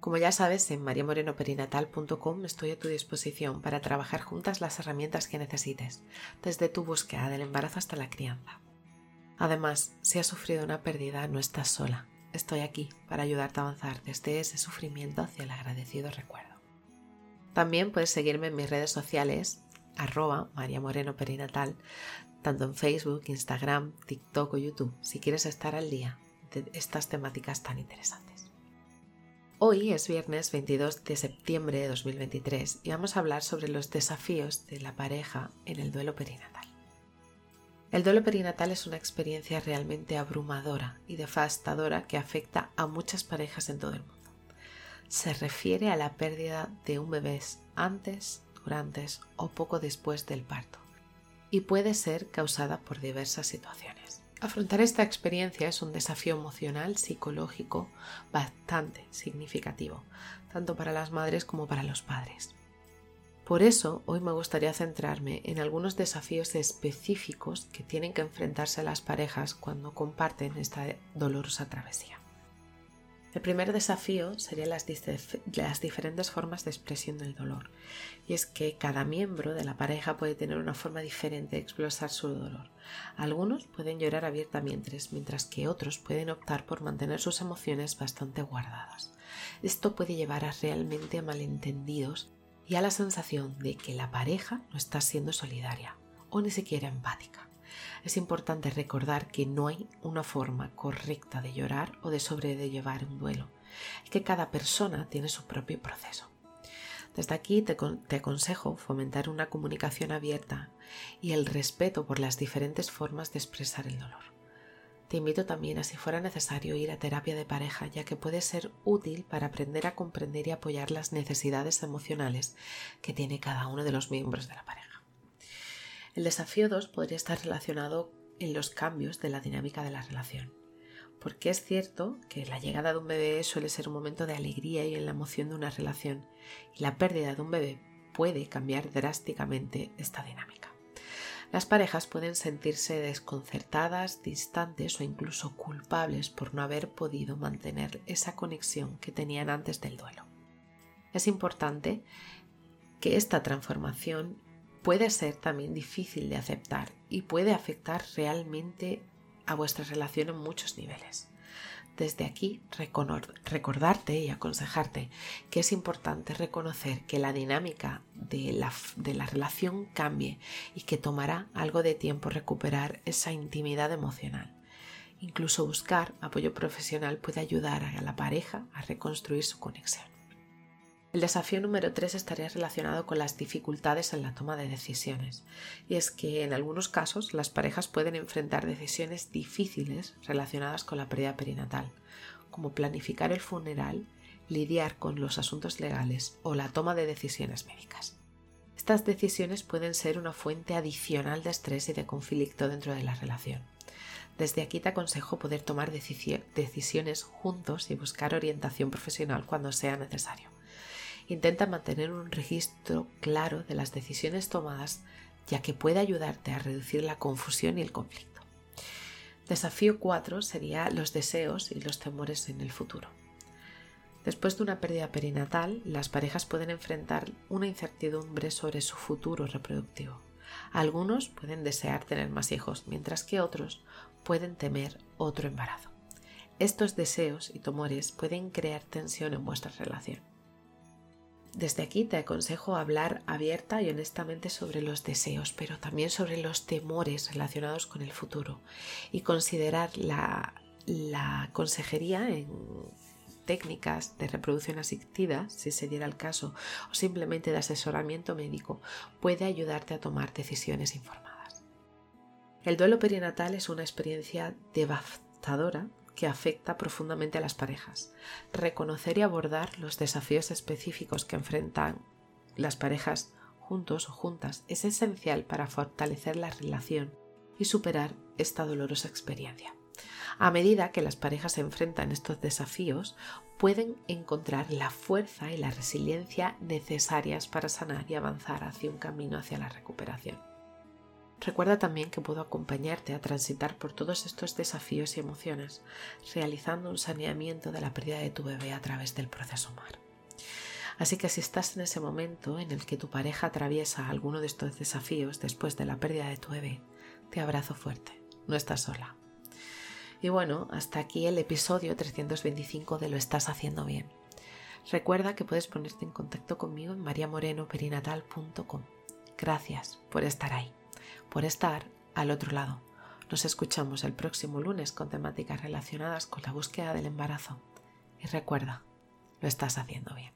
Como ya sabes, en mariamorenoperinatal.com estoy a tu disposición para trabajar juntas las herramientas que necesites, desde tu búsqueda del embarazo hasta la crianza. Además, si has sufrido una pérdida, no estás sola. Estoy aquí para ayudarte a avanzar desde ese sufrimiento hacia el agradecido recuerdo. También puedes seguirme en mis redes sociales, arroba María tanto en Facebook, Instagram, TikTok o YouTube, si quieres estar al día de estas temáticas tan interesantes. Hoy es viernes 22 de septiembre de 2023 y vamos a hablar sobre los desafíos de la pareja en el duelo perinatal. El duelo perinatal es una experiencia realmente abrumadora y devastadora que afecta a muchas parejas en todo el mundo. Se refiere a la pérdida de un bebé antes, durante o poco después del parto y puede ser causada por diversas situaciones. Afrontar esta experiencia es un desafío emocional, psicológico bastante significativo, tanto para las madres como para los padres. Por eso, hoy me gustaría centrarme en algunos desafíos específicos que tienen que enfrentarse las parejas cuando comparten esta dolorosa travesía. El primer desafío sería las, las, diferentes formas de expresión del dolor. Y es que cada miembro de la pareja puede tener una forma diferente de expresar su dolor. Algunos pueden llorar abiertamente, mientras que otros pueden optar por mantener sus emociones bastante guardadas. Esto puede llevar a realmente a malentendidos y a la sensación de que la pareja no está siendo solidaria o ni siquiera empática es importante recordar que no hay una forma correcta de llorar o de sobrellevar un duelo, y que cada persona tiene su propio proceso. Desde aquí te, te, aconsejo fomentar una comunicación abierta y el respeto por las diferentes formas de expresar el dolor. Te invito también a, si fuera necesario, ir a terapia de pareja, ya que puede ser útil para aprender a comprender y apoyar las necesidades emocionales que tiene cada uno de los miembros de la pareja. El desafío 2 podría estar relacionado en los cambios de la dinámica de la relación. Porque es cierto que la llegada de un bebé suele ser un momento de alegría y en la emoción de una relación, y la pérdida de un bebé puede cambiar drásticamente esta dinámica. Las parejas pueden sentirse desconcertadas, distantes o incluso culpables por no haber podido mantener esa conexión que tenían antes del duelo. Es importante que esta transformación puede ser también difícil de aceptar y puede afectar realmente a vuestra relación en muchos niveles. Desde aquí recordarte y aconsejarte que es importante reconocer que la dinámica de la, de la relación cambie y que tomará algo de tiempo recuperar esa intimidad emocional. Incluso buscar apoyo profesional puede ayudar a la pareja a reconstruir su conexión. El desafío número 3 estaría relacionado con las dificultades en la toma de decisiones, y es que en algunos casos las parejas pueden enfrentar decisiones difíciles relacionadas con la pérdida perinatal, como planificar el funeral, lidiar con los asuntos legales o la toma de decisiones médicas. Estas decisiones pueden ser una fuente adicional de estrés y de conflicto dentro de la relación. Desde aquí te aconsejo poder tomar decisiones juntos y buscar orientación profesional cuando sea necesario. Intenta mantener un registro claro de las decisiones tomadas, ya que puede ayudarte a reducir la confusión y el conflicto. Desafío 4 sería los deseos y los temores en el futuro. Después de una pérdida perinatal, las parejas pueden enfrentar una incertidumbre sobre su futuro reproductivo. Algunos pueden desear tener más hijos, mientras que otros pueden temer otro embarazo. Estos deseos y temores pueden crear tensión en vuestra relación. Desde aquí te aconsejo hablar abierta y honestamente sobre los deseos, pero también sobre los temores relacionados con el futuro y considerar la, consejería en técnicas de reproducción asistida, si se diera el caso, o simplemente de asesoramiento médico, puede ayudarte a tomar decisiones informadas. El duelo perinatal es una experiencia devastadora que afecta profundamente a las parejas. Reconocer y abordar los desafíos específicos que enfrentan las parejas juntos o juntas es esencial para fortalecer la relación y superar esta dolorosa experiencia. A medida que las parejas se enfrentan estos desafíos, pueden encontrar la fuerza y la resiliencia necesarias para sanar y avanzar hacia un camino hacia la recuperación. Recuerda también que puedo acompañarte a transitar por todos estos desafíos y emociones, realizando un saneamiento de la pérdida de tu bebé a través del proceso MAR. Así que si estás en ese momento en el que tu pareja atraviesa alguno de estos desafíos después de la pérdida de tu bebé, te abrazo fuerte, no estás sola. Y bueno, hasta aquí el episodio 325 de Lo estás haciendo bien. Recuerda que puedes ponerte en contacto conmigo en mariamorenoperinatal.com. Gracias por estar ahí por estar al otro lado. Nos escuchamos el próximo lunes con temáticas relacionadas con la búsqueda del embarazo. Y recuerda, lo estás haciendo bien.